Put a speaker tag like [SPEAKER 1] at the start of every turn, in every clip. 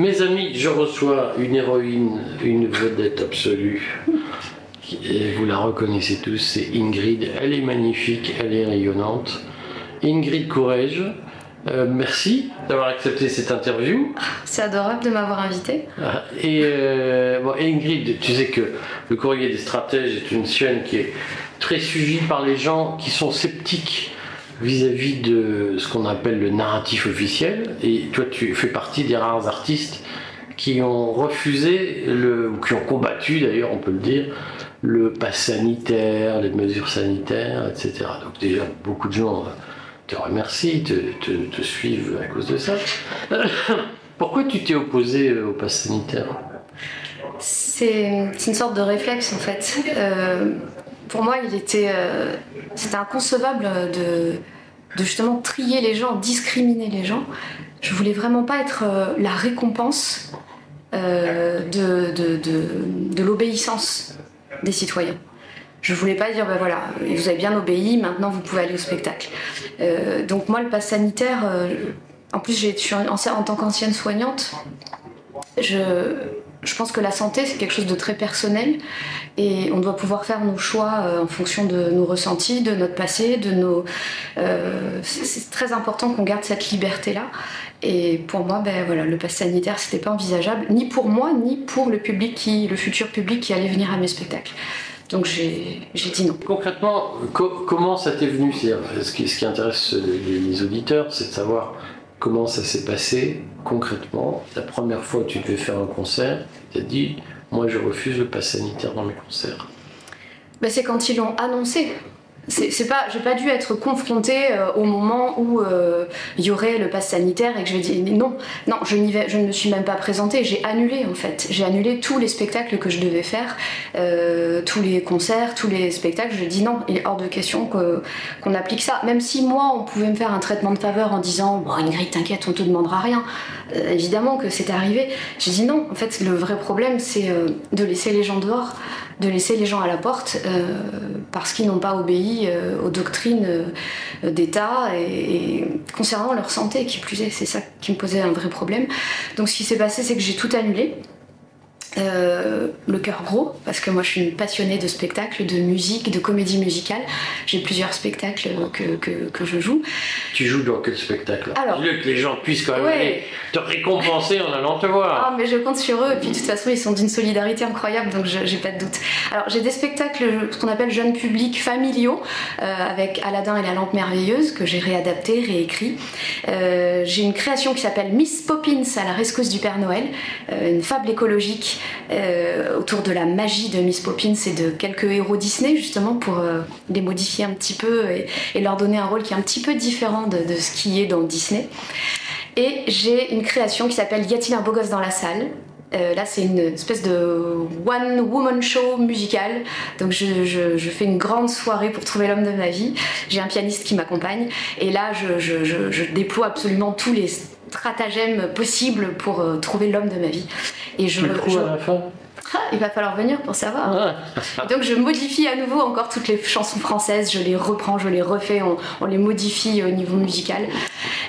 [SPEAKER 1] Mes amis, je reçois une héroïne, une vedette absolue. Et vous la reconnaissez tous, c'est Ingrid. Elle est magnifique, elle est rayonnante. Ingrid Courrèges, euh, merci d'avoir accepté cette interview.
[SPEAKER 2] C'est adorable de m'avoir invité.
[SPEAKER 1] Ah, Et euh, bon, Ingrid, tu sais que le Courrier des stratèges est une chaîne qui est très suivie par les gens qui sont sceptiques vis-à-vis de ce qu'on appelle le narratif officiel. Et toi, tu fais partie des rares artistes qui ont refusé, le, ou qui ont combattu d'ailleurs, on peut le dire, le pass sanitaire, les mesures sanitaires, etc. Donc déjà, beaucoup de gens te remercient, te, suivent à cause de ça. Pourquoi tu t'es opposé euh, au pass sanitaire?
[SPEAKER 2] C'est c'est une sorte de réflexe en fait. Euh, pour moi, euh, c'était inconcevable de, justement trier les gens, discriminer les gens. Je voulais vraiment pas être euh, la récompense euh, de, l'obéissance des citoyens. Je voulais pas dire, ben voilà, vous avez bien obéi, maintenant vous pouvez aller au spectacle. Donc moi, le pass sanitaire, en plus, je suis en, en tant qu'ancienne soignante, je, je pense que la santé, c'est quelque chose de très personnel et on doit pouvoir faire nos choix euh, en fonction de nos ressentis, de notre passé, de nos. euh, c'est très important qu'on garde cette liberté-là. Et pour moi, ben voilà, le pass sanitaire, c'était pas envisageable, ni pour moi, ni pour le public qui, le futur public qui allait venir à mes spectacles. Donc j'ai dit non.
[SPEAKER 1] Concrètement, co- comment ça t'est venu ce, qui, ce qui intéresse les, les auditeurs, c'est de savoir comment ça s'est passé concrètement. La première fois que tu devais faire un concert, tu as dit Moi, je refuse le pass sanitaire dans mes concerts.
[SPEAKER 2] Ben, c'est quand ils l'ont annoncé. C'est pas, j'ai pas dû être confrontée euh, au moment où euh, il y aurait le pass sanitaire et que je vais dire non, non, je vais, je ne me suis même pas présentée. J'ai annulé en fait, j'ai annulé tous les spectacles que je devais faire, euh, tous les concerts, tous les spectacles. Je dis non, il est hors de question que- qu'on applique ça. Même si moi, on pouvait me faire un traitement de faveur en disant bon Ingrid, t'inquiète, on te demandera rien. Euh, évidemment que c'était arrivé. J'ai dit non. En fait, le vrai problème, c'est euh, de laisser les gens dehors de laisser les gens à la porte euh, parce qu'ils n'ont pas obéi aux doctrines d'État et, et concernant leur santé qui plus est, c'est ça qui me posait un vrai problème. Donc ce qui s'est passé, c'est que j'ai tout annulé. Le cœur gros, parce que moi je suis une passionnée de spectacles, de musique, de comédie musicale. J'ai plusieurs spectacles que, que, que je joue.
[SPEAKER 1] Tu joues dans quel spectacle?
[SPEAKER 2] Alors-
[SPEAKER 1] Dis-le que les gens puissent quand même
[SPEAKER 2] Ouais.
[SPEAKER 1] aller te récompenser en allant te voir.
[SPEAKER 2] Ah, mais je compte sur eux, et puis de toute façon, ils sont d'une solidarité incroyable, donc je- j'ai pas de doute. Alors, j'ai des spectacles, ce qu'on appelle jeunes publics familiaux, euh, avec Aladdin et la lampe merveilleuse, que j'ai réadapté, réécrit. Euh, j'ai une création qui s'appelle Miss Poppins à la rescousse du Père Noël, euh, une fable écologique autour de la magie de Miss Poppins et de quelques héros Disney, justement, pour euh, les modifier un petit peu et, et leur donner un rôle qui est un petit peu différent de, de ce qui est dans Disney. Et j'ai une création qui s'appelle Y a-t-il un beau gosse dans la salle? Euh, là, c'est une espèce de one woman show musical. Donc, je, je- je fais une grande soirée pour trouver l'homme de ma vie. J'ai un pianiste qui m'accompagne. Et là, je, déploie absolument tous les stratagèmes possibles pour euh, trouver l'homme de ma vie. Et je, je-
[SPEAKER 1] à la fin
[SPEAKER 2] Ah, il va falloir venir pour savoir. Donc je modifie à nouveau encore toutes les chansons françaises, je les reprends, je les refais, on, on les modifie au niveau musical.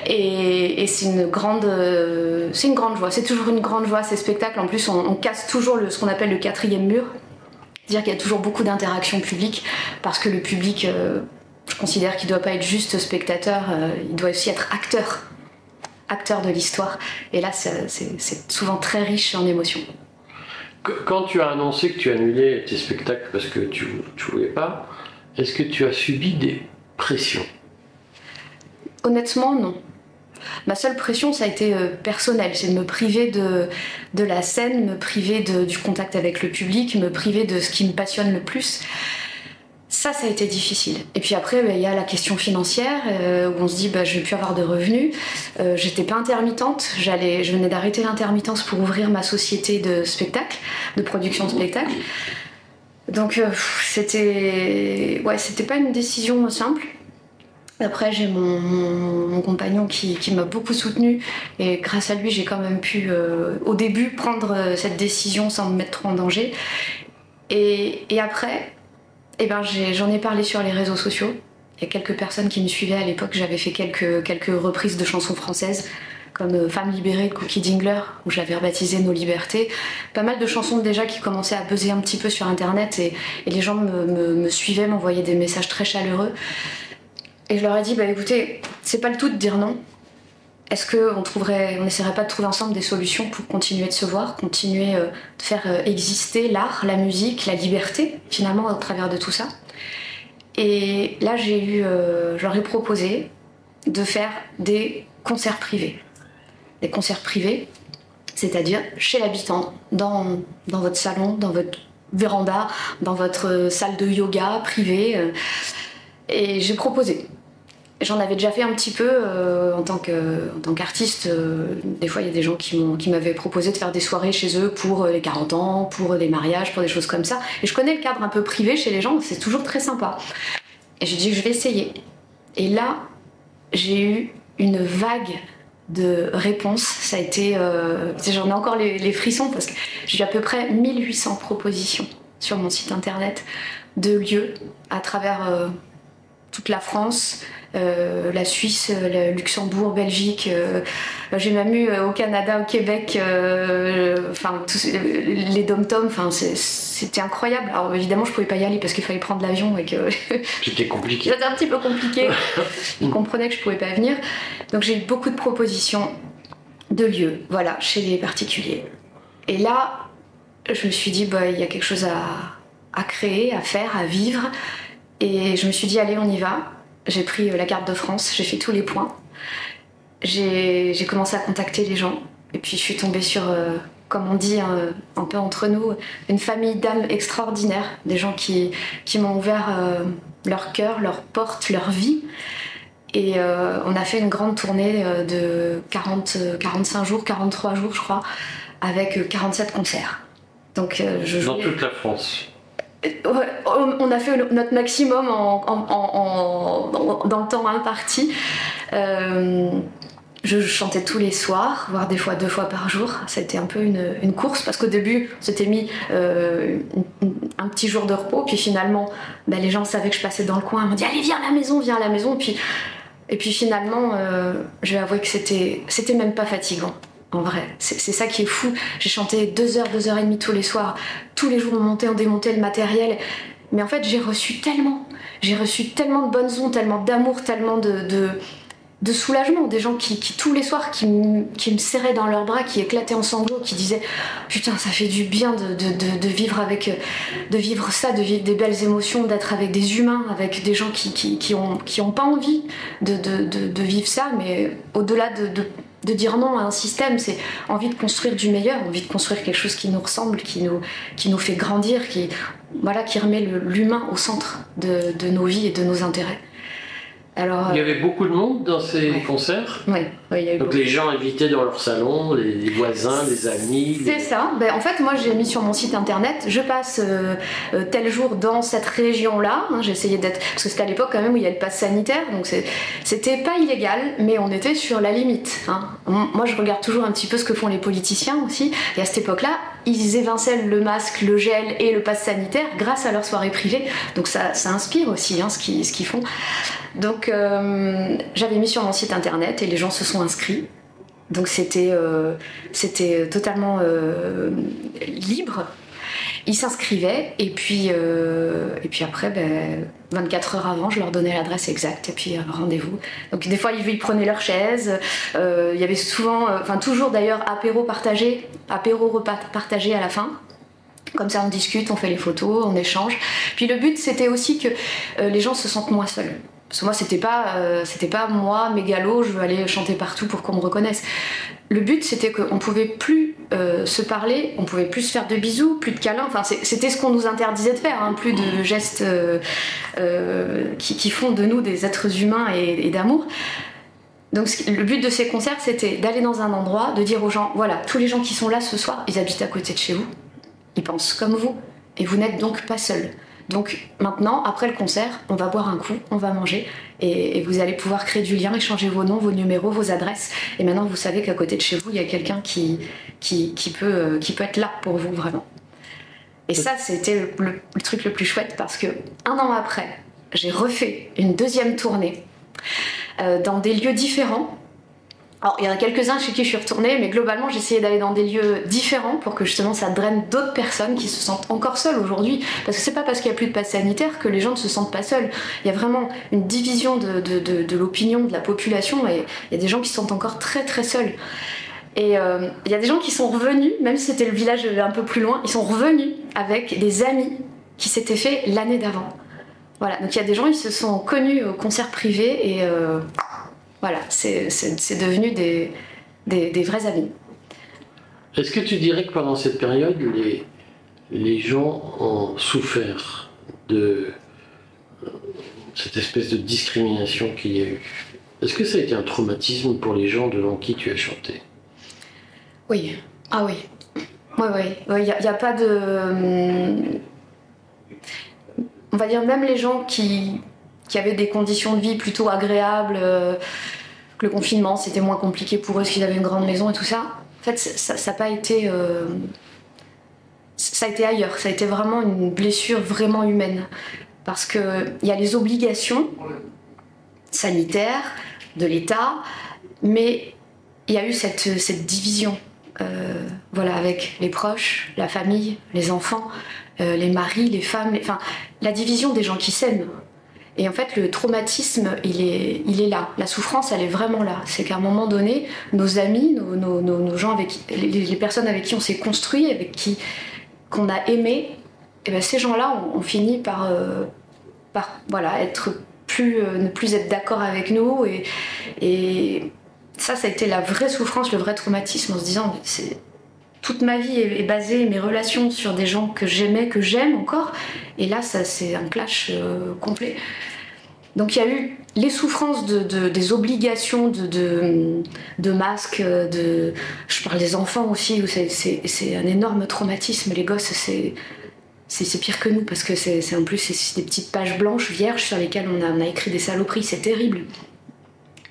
[SPEAKER 2] Et, et c'est une grande, euh, c'est une grande joie. C'est toujours une grande joie ces spectacles. En plus, on, on casse toujours le, ce qu'on appelle le quatrième mur, c'est-à-dire qu'il y a toujours beaucoup d'interactions publiques parce que le public, euh, je considère qu'il ne doit pas être juste spectateur, euh, il doit aussi être acteur, acteur de l'histoire. Et là, c'est souvent très riche en émotions.
[SPEAKER 1] Qu- Quand tu as annoncé que tu annulais tes spectacles parce que tu ne voulais pas, est-ce que tu as subi des pressions?
[SPEAKER 2] Honnêtement, non. Ma seule pression, ça a été euh, personnel, c'est de me priver de, la scène, me priver du contact avec le public, me priver de ce qui me passionne le plus. Ça, ça a été difficile. Et puis après, bah, il y a la question financière, euh, où on se dit, bah, je vais plus avoir de revenus. Euh, J'étais pas intermittente, j'allais, je venais d'arrêter l'intermittence pour ouvrir ma société de spectacle, de production de spectacle. Donc euh, c'était, ouais, c'était pas une décision simple. Après, j'ai mon, compagnon qui, m'a beaucoup soutenue et grâce à lui, j'ai quand même pu, euh, au début, prendre cette décision sans me mettre trop en danger. Et après, eh ben, j'en ai, parlé sur les réseaux sociaux. Il y a quelques personnes qui me suivaient à l'époque. J'avais fait quelques, reprises de chansons françaises comme Femme libérée de Cookie Dingler, où j'avais rebaptisé Nos libertés. Pas mal de chansons déjà qui commençaient à peser un petit peu sur Internet et, les gens me, suivaient, m'envoyaient des messages très chaleureux. Et je leur ai dit, bah écoutez, c'est pas le tout de dire non. Est-ce qu'on trouverait, on n'essaierait pas de trouver ensemble des solutions pour continuer de se voir, continuer de faire exister l'art, la musique, la liberté, finalement, au travers de tout ça? Et là, j'ai eu, leur ai proposé de faire des concerts privés. Des concerts privés, c'est-à-dire chez l'habitant, dans, votre salon, dans votre véranda, dans votre salle de yoga privée. Euh, et j'ai proposé. J'en avais déjà fait un petit peu euh, en tant qu'artiste. Euh, des fois, il y a des gens qui m'avaient proposé de faire des soirées chez eux pour les 40 ans, pour les mariages, pour des choses comme ça. Et je connais le cadre un peu privé chez les gens, c'est toujours très sympa. Et j'ai dit, je vais essayer. Et là, j'ai eu une vague de réponses. Ça a été. Euh, j'en ai encore les, frissons parce que j'ai eu à peu près 1800 propositions sur mon site internet de lieux à travers euh, toute la France, euh, la Suisse, le Luxembourg, Belgique. Euh, j'ai même eu euh, au Canada, au Québec, enfin les dom-toms. Enfin, c'était incroyable. Alors évidemment, je pouvais pas y aller parce qu'il fallait prendre l'avion et que
[SPEAKER 1] c'était compliqué.
[SPEAKER 2] C'était un petit peu compliqué. Ils comprenaient que je pouvais pas venir. Donc j'ai eu beaucoup de propositions de lieux, voilà, chez les particuliers. Et là, je me suis dit, bah, il y a quelque chose à, à créer, à faire, à vivre. Et je me suis dit, allez, on y va. J'ai pris euh, la carte de France, j'ai fait tous les points. J'ai commencé à contacter les gens. Et puis je suis tombée sur, euh, comme on dit un peu entre nous, une famille d'âmes extraordinaires. Des gens qui, qui m'ont ouvert euh, leur cœur, leur porte, leur vie. Et on a fait une grande tournée de 40, 45 jours, 43 jours je crois, avec 47 concerts.
[SPEAKER 1] Donc, je Dans toute la France
[SPEAKER 2] on a fait notre maximum dans le temps imparti. Euh, je chantais tous les soirs, voire des fois deux fois par jour. C'était un peu une, course parce qu'au début, on mis euh, un petit jour de repos, puis finalement, bah, les gens savaient que je passais dans le coin. Ils m'ont dit Allez, viens à la maison, viens à la maison. Et puis finalement, euh, je vais avouer que c'était même pas fatigant en vrai. C'est ça qui est fou. J'ai chanté deux heures, deux heures et demie tous les soirs. Tous les jours, on montait, on démontait le matériel. Mais en fait, j'ai reçu tellement. J'ai reçu tellement de bonnes ondes, tellement d'amour, tellement de, soulagement. Des gens qui, tous les soirs, qui, me serraient dans leurs bras, qui éclataient en sanglots, qui disaient Putain, ça fait du bien de, vivre avec. de vivre ça, de vivre des belles émotions, d'être avec des humains, avec des gens qui, qui, pas envie de, vivre ça, mais au-delà de de dire non à un système, c'est envie de construire du meilleur, envie de construire quelque chose qui nous ressemble, qui nous, qui nous fait grandir, qui, voilà, qui remet l'humain au centre de, nos vies et de nos intérêts.
[SPEAKER 1] Alors, il y avait beaucoup de monde dans ces concerts.
[SPEAKER 2] Oui, il y a eu
[SPEAKER 1] Donc les gens invités dans leur salon, les, voisins, les amis.
[SPEAKER 2] C'est ça. Ben, en fait, moi j'ai mis sur mon site internet, je passe euh, euh, tel jour dans cette région-là. Hein, j'ai essayé d'être. Parce que c'était à l'époque quand même où il y a le pass sanitaire, donc c'était pas illégal, mais on était sur la limite. Hein. Moi je regarde toujours un petit peu ce que font les politiciens aussi. Et à cette époque-là, ils évincellent le masque, le gel et le pass sanitaire grâce à leur soirée privée. Donc ça, ça inspire aussi hein, ce qu'ils font. Donc euh, j'avais mis sur mon site internet et les gens se sont inscrits. Donc c'était euh, totalement euh, libre. Ils s'inscrivaient et puis et puis après ben, 24 heures avant je leur donnais l'adresse exacte et puis rendez-vous. Donc des fois ils, prenaient leur chaise. Il y avait souvent, enfin toujours d'ailleurs apéro partagé, apéro repas partagé à la fin. Comme ça, on discute, on fait les photos, on échange. Puis le but, c'était aussi que les gens se sentent moins seuls. Parce que moi, c'était pas, euh, c'était pas moi, je veux aller chanter partout pour qu'on me reconnaisse. Le but, c'était qu'on pouvait plus euh, se parler, on pouvait plus se faire de bisous, plus de câlins. Enfin, c'était ce qu'on nous interdisait de faire, hein, plus de gestes euh, qui, font de nous des êtres humains et, d'amour. Donc le but de ces concerts, c'était d'aller dans un endroit, de dire aux gens, voilà, tous les gens qui sont là ce soir, ils habitent à côté de chez vous, ils pensent comme vous, et vous n'êtes donc pas seuls. Donc maintenant, après le concert, on va boire un coup, on va manger et, vous allez pouvoir créer du lien, échanger vos noms, vos numéros, vos adresses. Et maintenant, vous savez qu'à côté de chez vous, il y a quelqu'un qui, euh, peut être là pour vous vraiment. Et ça, c'était le, truc le plus chouette parce que un an après, j'ai refait une deuxième tournée euh, dans des lieux différents Alors, il y en a quelques-uns chez qui je suis retournée, mais globalement, j'essayais d'aller dans des lieux différents pour que justement ça draine d'autres personnes qui se sentent encore seules aujourd'hui. Parce que c'est pas parce qu'il n'y a plus de passe sanitaire que les gens ne se sentent pas seuls. Il y a vraiment une division de, de, de, l'opinion de la population et il y a des gens qui se sentent encore très très seuls. Et euh, il y a des gens qui sont revenus, même si c'était le village un peu plus loin, ils sont revenus avec des amis qui s'étaient faits l'année d'avant. Voilà, donc il y a des gens, ils se sont connus au concert privé et. Euh, voilà, c'est devenu des, des, vrais amis.
[SPEAKER 1] Est-ce que tu dirais que pendant cette période, les, les gens ont souffert de cette espèce de discrimination qu'il y a eu? Est-ce que ça a été un traumatisme pour les gens devant qui tu as chanté?
[SPEAKER 2] Oui. Ah oui. Oui, oui. Il n'y a, a, pas de. On va dire même les gens qui, qui avaient des conditions de vie plutôt agréables, euh, le confinement c'était moins compliqué pour eux qu'ils avaient une grande maison et tout ça. En fait, ça n'a pas été. Euh, ça a été ailleurs, ça a été vraiment une blessure vraiment humaine. Parce qu'il y a les obligations sanitaires de l'État, mais il y a eu cette, cette division. Euh, voilà, avec les proches, la famille, les enfants, les maris, les femmes, enfin, la division des gens qui s'aiment. Et en fait, le traumatisme, il est, là. La souffrance, elle est vraiment là. C'est qu'à un moment donné, nos amis, nos, gens avec les, personnes avec qui on s'est construit, avec qui qu'on a aimé, eh ben ces gens-là ont, fini par, euh, par voilà, être plus, euh, ne plus être d'accord avec nous. Et, ça, ça a été la vraie souffrance, le vrai traumatisme, en se disant, toute ma vie est, basée, mes relations sur des gens que j'aimais, que j'aime encore. Et là, ça, c'est un clash euh, complet. Donc il y a eu les souffrances de, des obligations de, de, masques, de... je parle des enfants aussi, c'est un énorme traumatisme. Les gosses, c'est pire que nous parce que c'est en plus des petites pages blanches vierges sur lesquelles on a, écrit des saloperies, c'est terrible.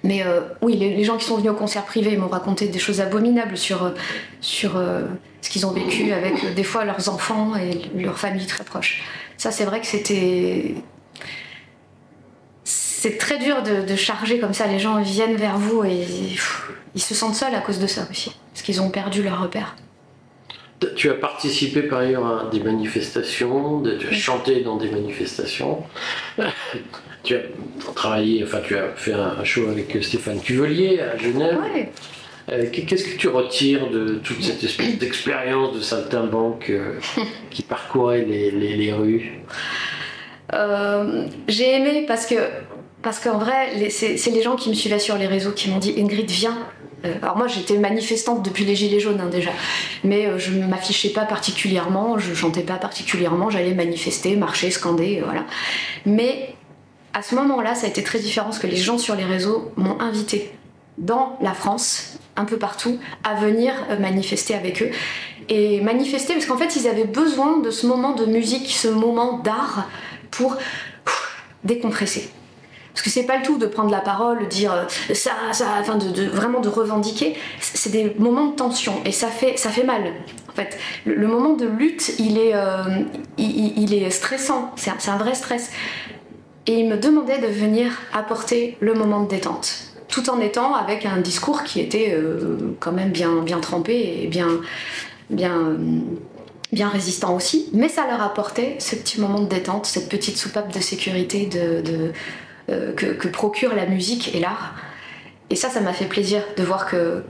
[SPEAKER 2] Mais euh, oui, les, gens qui sont venus au concert privé m'ont raconté des choses abominables sur, euh, sur euh, ce qu'ils ont vécu avec des fois leurs enfants et leurs familles très proches. Ça, c'est vrai que c'était. C'est très dur de, charger comme ça. Les gens viennent vers vous et ils se sentent seuls à cause de ça aussi. Parce qu'ils ont perdu leur repère.
[SPEAKER 1] Tu as participé par ailleurs à des manifestations, tu as chanté dans des manifestations. tu as travaillé, enfin tu as fait un show avec Stéphane Cuvelier à Genève. Euh, qu'est-ce que tu retires de toute cette espèce d'expérience de saltimbanque euh, qui parcourait les, rues?
[SPEAKER 2] Euh, J'ai aimé parce que parce qu'en vrai, c'est les gens qui me suivaient sur les réseaux qui m'ont dit Ingrid, viens, euh, alors moi j'étais manifestante depuis les Gilets jaunes hein, déjà, mais euh, je ne m'affichais pas particulièrement, je chantais pas particulièrement, j'allais manifester, marcher, scander, voilà. Mais à ce moment-là, ça a été très différent parce que les gens sur les réseaux m'ont invité dans la France, un peu partout, à venir euh, manifester avec eux. Et manifester parce qu'en fait ils avaient besoin de ce moment de musique, ce moment d'art pour décompresser. Parce que c'est pas le tout de prendre la parole, de dire euh, ça, ça, enfin de, vraiment de revendiquer. C'est des moments de tension et ça fait, ça fait mal. En fait, le, moment de lutte, il est, euh, il, est stressant. C'est un, vrai stress. Et il me demandait de venir apporter le moment de détente, tout en étant avec un discours qui était euh, quand même bien, bien trempé et bien, bien bien résistant aussi, mais ça leur apportait ce petit moment de détente, cette petite soupape de sécurité, de, euh, que, procure la musique et l'art. Et ça, ça m'a fait plaisir de voir que,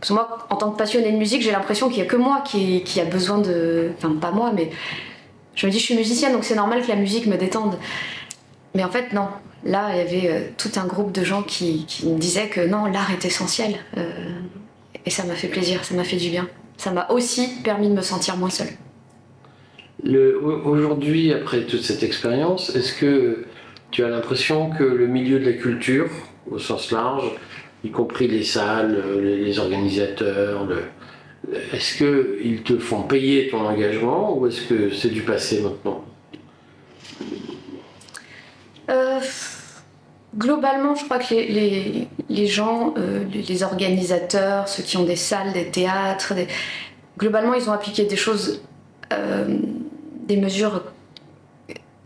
[SPEAKER 2] Parce que moi, en tant que passionnée de musique, j'ai l'impression qu'il n'y a que moi qui, qui, a besoin de... Enfin, pas moi, mais... Je me dis, je suis musicienne, donc c'est normal que la musique me détende. Mais en fait, non. Là, il y avait euh, tout un groupe de gens qui, me disaient que non, l'art est essentiel. Euh, et ça m'a fait plaisir, ça m'a fait du bien. Ça m'a aussi permis de me sentir moins seule.
[SPEAKER 1] Aujourd'hui, après toute cette expérience, est-ce que tu as l'impression que le milieu de la culture, au sens large, y compris les salles, les organisateurs, est-ce qu'ils te font payer ton engagement ou est-ce que c'est du passé maintenant?
[SPEAKER 2] Euh, Globalement, je crois que les, gens, euh, les organisateurs, ceux qui ont des salles, des théâtres, globalement, ils ont appliqué des choses, euh, des mesures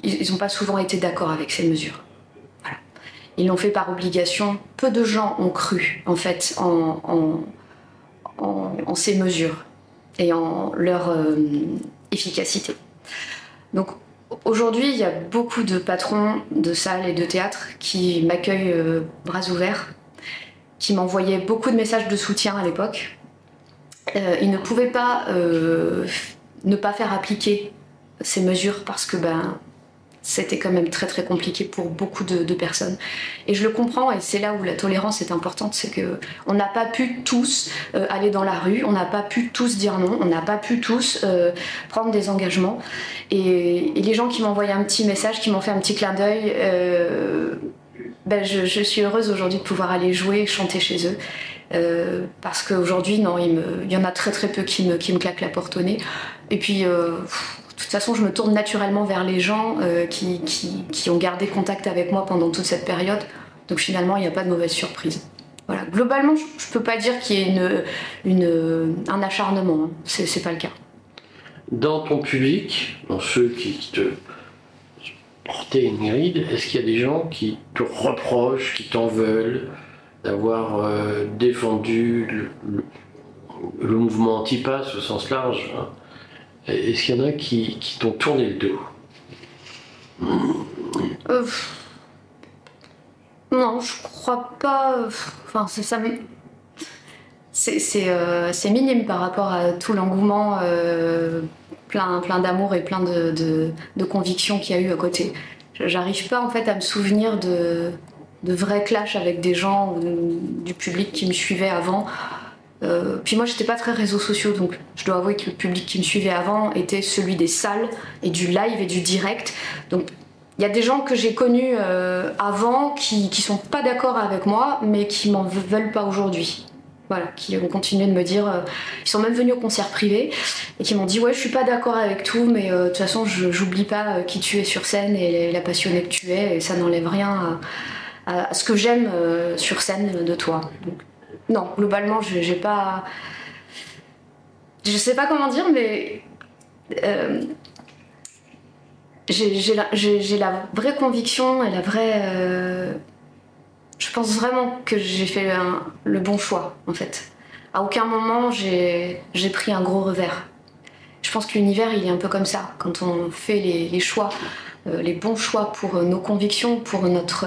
[SPEAKER 2] ils n'ont pas souvent été d'accord avec ces mesures. Ils l'ont fait par obligation. Peu de gens ont cru, en fait, en, en, ces mesures et en leur euh, efficacité. Donc aujourd'hui, il y a beaucoup de patrons de salles et de théâtres qui m'accueillent euh, bras ouverts, qui m'envoyaient beaucoup de messages de soutien à l'époque. Euh, ils ne pouvaient pas ne pas faire appliquer ces mesures parce que ben, c'était quand même très très compliqué pour beaucoup de, personnes. Et je le comprends, et c'est là où la tolérance est importante, c'est que on n'a pas pu tous euh, aller dans la rue, on n'a pas pu tous dire non, on n'a pas pu tous euh, prendre des engagements. Et, les gens qui m'ont envoyé un petit message, qui m'ont fait un petit clin d'œil, euh, ben je, suis heureuse aujourd'hui de pouvoir aller jouer, chanter chez eux. parce qu'aujourd'hui, non, il, y en a très très peu qui me, qui claquent la porte au nez. Et puis, de toute façon, je me tourne naturellement vers les gens euh, qui, qui, ont gardé contact avec moi pendant toute cette période. Donc finalement, il n'y a pas de mauvaise surprise. Voilà. Globalement, je ne peux pas dire qu'il y ait une, un acharnement. Hein. C'est pas le cas.
[SPEAKER 1] Dans ton public, dans ceux qui te portaient une ride, est-ce qu'il y a des gens qui te reprochent, qui t'en veulent d'avoir euh, défendu le, le, mouvement anti-pass au sens large hein? Est-ce qu'il y en a qui, qui t'ont tourné le dos
[SPEAKER 2] euh, Non, je crois pas. Enfin, ça, euh, c'est minime par rapport à tout l'engouement euh, plein, plein d'amour et plein de, de, convictions qu'il y a eu à côté. J'arrive pas en fait à me souvenir de, de vrais clashs avec des gens du public qui me suivait avant. Euh, puis moi, j'étais pas très réseaux sociaux, donc je dois avouer que le public qui me suivait avant était celui des salles et du live et du direct. Donc il y a des gens que j'ai connus euh, avant qui, sont pas d'accord avec moi, mais qui m'en veulent pas aujourd'hui. Voilà, qui ont continué de me dire. Euh, ils sont même venus au concert privé et qui m'ont dit Ouais, je suis pas d'accord avec tout, mais de toute façon, j'oublie pas qui tu es sur scène et la passionnée que tu es, et ça n'enlève rien à, ce que j'aime sur scène de toi. Non, globalement, je j'ai pas. Je sais pas comment dire, mais. Euh, j'ai la, vraie conviction et la vraie. Euh, je pense vraiment que j'ai fait le bon choix, en fait. À aucun moment, j'ai pris un gros revers. Je pense que l'univers, il est un peu comme ça. Quand on fait les, choix, euh, les bons choix pour nos convictions, pour notre.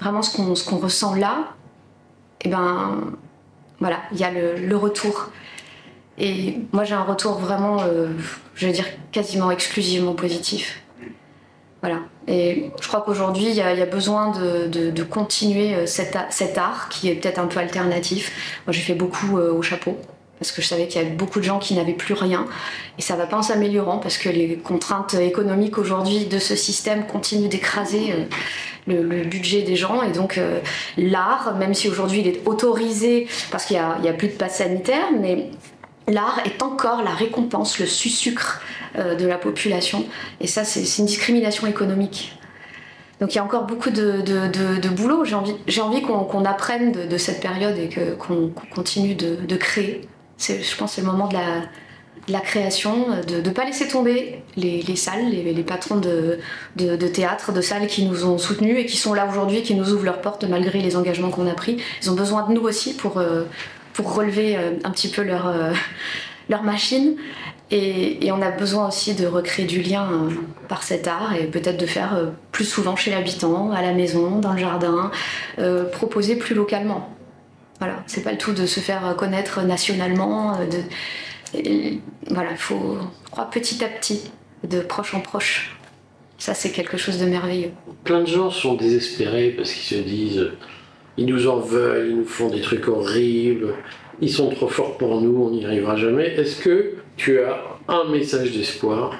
[SPEAKER 2] vraiment ce qu'on ressent là, et eh ben voilà, il y a le, retour. Et moi j'ai un retour vraiment, euh, je veux dire, quasiment exclusivement positif. Voilà. Et je crois qu'aujourd'hui, il y, a besoin de, continuer euh, cet, art qui est peut-être un peu alternatif. Moi j'ai fait beaucoup euh, au chapeau parce que je savais qu'il y avait beaucoup de gens qui n'avaient plus rien et ça va pas en s'améliorant parce que les contraintes économiques aujourd'hui de ce système continuent d'écraser le, budget des gens. Et donc euh, l'art, même si aujourd'hui il est autorisé parce qu'il n'y a, plus de passe sanitaire, mais l'art est encore la récompense, le sucre euh, de la population. Et ça, c'est une discrimination économique. Donc il y a encore beaucoup de, boulot. J'ai envie, envie qu'on apprenne de, cette période et qu'on continue de, créer. Je pense que c'est le moment de la, la création, de ne pas laisser tomber les, salles, les, patrons de, théâtre, de salles qui nous ont soutenus et qui sont là aujourd'hui, qui nous ouvrent leurs portes malgré les engagements qu'on a pris. Ils ont besoin de nous aussi pour, euh, relever euh, un petit peu leur, euh, machine. Et, on a besoin aussi de recréer du lien par cet art et peut-être de faire plus souvent chez l'habitant, à la maison, dans le jardin, proposer plus localement. Voilà, c'est pas le tout de se faire connaître nationalement, de, voilà, il faut, croire petit à petit, de proche en proche. Ça, c'est quelque chose de merveilleux.
[SPEAKER 1] Plein de gens sont désespérés parce qu'ils se disent ils nous en veulent, ils nous font des trucs horribles, ils sont trop forts pour nous, on n'y arrivera jamais. Est-ce que tu as un message d'espoir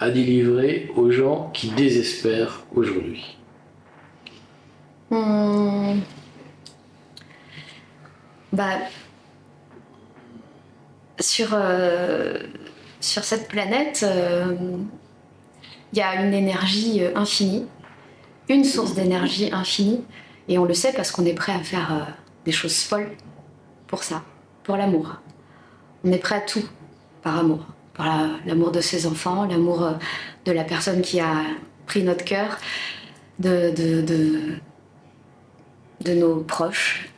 [SPEAKER 1] à délivrer aux gens qui désespèrent aujourd'hui?
[SPEAKER 2] Hmm. Bah, sur, euh, sur cette planète, euh, il y a une énergie euh, infinie, une source d'énergie infinie, et on le sait parce qu'on est prêt à faire des choses folles pour ça, pour l'amour. On est prêt à tout par amour, par l'amour de ses enfants, l'amour de la personne qui a pris notre cœur, de nos proches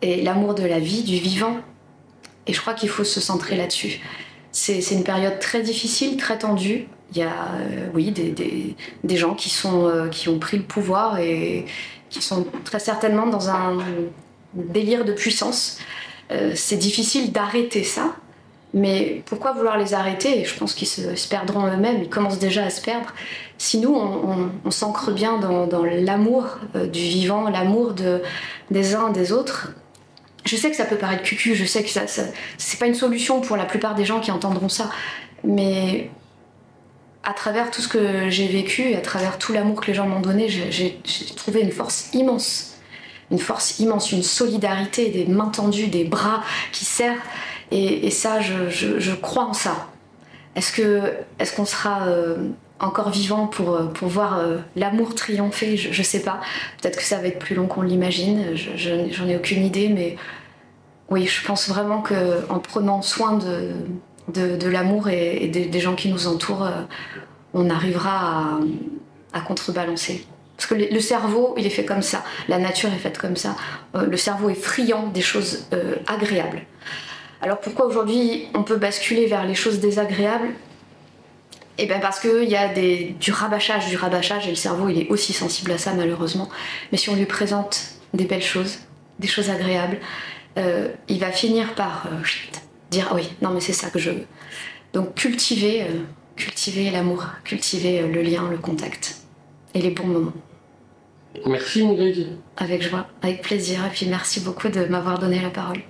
[SPEAKER 2] et l'amour de la vie, du vivant. Et je crois qu'il faut se centrer là-dessus. C'est une période très difficile, très tendue. Il y a, euh, oui, des, gens qui, sont, euh, qui ont pris le pouvoir et qui sont très certainement dans un délire de puissance. Euh, c'est difficile d'arrêter ça, mais pourquoi vouloir les arrêter? Je pense qu'ils se, perdront eux-mêmes, ils commencent déjà à se perdre. Si nous, on, s'ancre bien dans, l'amour du vivant, l'amour de, des uns des autres, je sais que ça peut paraître cucu, je sais que ça, c'est pas une solution pour la plupart des gens qui entendront ça, mais à travers tout ce que j'ai vécu, à travers tout l'amour que les gens m'ont donné, j'ai trouvé une force immense, une force immense, une solidarité, des mains tendues, des bras qui serrent, et, ça, je, crois en ça. Est-ce est-ce qu'on sera euh, encore vivant pour, pour voir euh, l'amour triompher je, je, sais pas. Peut-être que ça va être plus long qu'on l'imagine. J'en ai aucune idée, mais oui, je pense vraiment qu'en prenant soin de, de, l'amour et, des, gens qui nous entourent, euh, on arrivera à, contrebalancer. Parce que le cerveau, il est fait comme ça, la nature est faite comme ça. Euh, le cerveau est friand des choses euh, agréables. Alors pourquoi aujourd'hui on peut basculer vers les choses désagréables? Eh bien parce qu'il y a des, du rabâchage, du rabâchage, et le cerveau il est aussi sensible à ça malheureusement. Mais si on lui présente des belles choses, des choses agréables, euh, il va finir par euh, dire ah oui, non mais c'est ça que je veux. Donc cultiver, euh, cultiver l'amour, cultiver le lien, le contact et les bons moments.
[SPEAKER 1] Merci Ingrid.
[SPEAKER 2] Avec joie, avec plaisir, et puis merci beaucoup de m'avoir donné la parole.